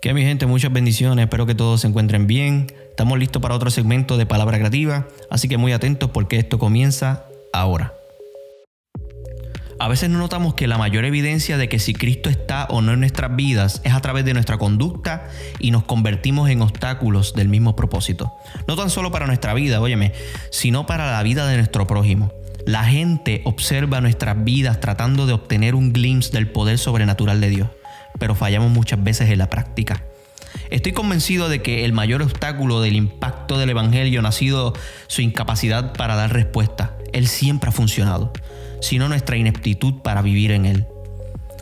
Que mi gente, muchas bendiciones, espero que todos se encuentren bien. Estamos listos para otro segmento de Palabra Creativa, así que muy atentos porque esto comienza ahora. A veces no notamos que la mayor evidencia de que si Cristo está o no en nuestras vidas es a través de nuestra conducta y nos convertimos en obstáculos del mismo propósito. No tan solo para nuestra vida, óyeme, sino para la vida de nuestro prójimo. La gente observa nuestras vidas tratando de obtener un glimpse del poder sobrenatural de Dios pero fallamos muchas veces en la práctica. Estoy convencido de que el mayor obstáculo del impacto del Evangelio ha sido su incapacidad para dar respuesta. Él siempre ha funcionado, sino nuestra ineptitud para vivir en él.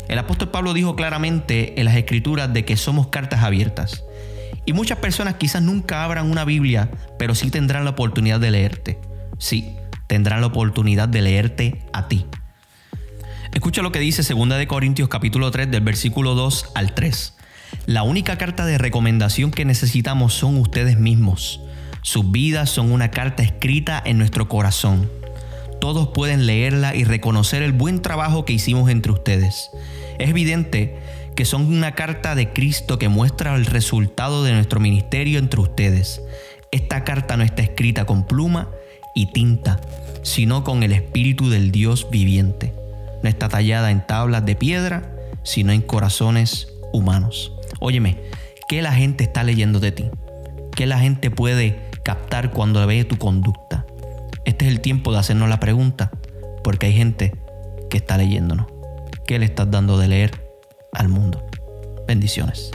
El apóstol Pablo dijo claramente en las escrituras de que somos cartas abiertas. Y muchas personas quizás nunca abran una Biblia, pero sí tendrán la oportunidad de leerte. Sí, tendrán la oportunidad de leerte a ti. Escucha lo que dice 2 de Corintios capítulo 3 del versículo 2 al 3. La única carta de recomendación que necesitamos son ustedes mismos. Sus vidas son una carta escrita en nuestro corazón. Todos pueden leerla y reconocer el buen trabajo que hicimos entre ustedes. Es evidente que son una carta de Cristo que muestra el resultado de nuestro ministerio entre ustedes. Esta carta no está escrita con pluma y tinta, sino con el Espíritu del Dios viviente no está tallada en tablas de piedra, sino en corazones humanos. Óyeme, ¿qué la gente está leyendo de ti? ¿Qué la gente puede captar cuando ve tu conducta? Este es el tiempo de hacernos la pregunta, porque hay gente que está leyéndonos. ¿Qué le estás dando de leer al mundo? Bendiciones.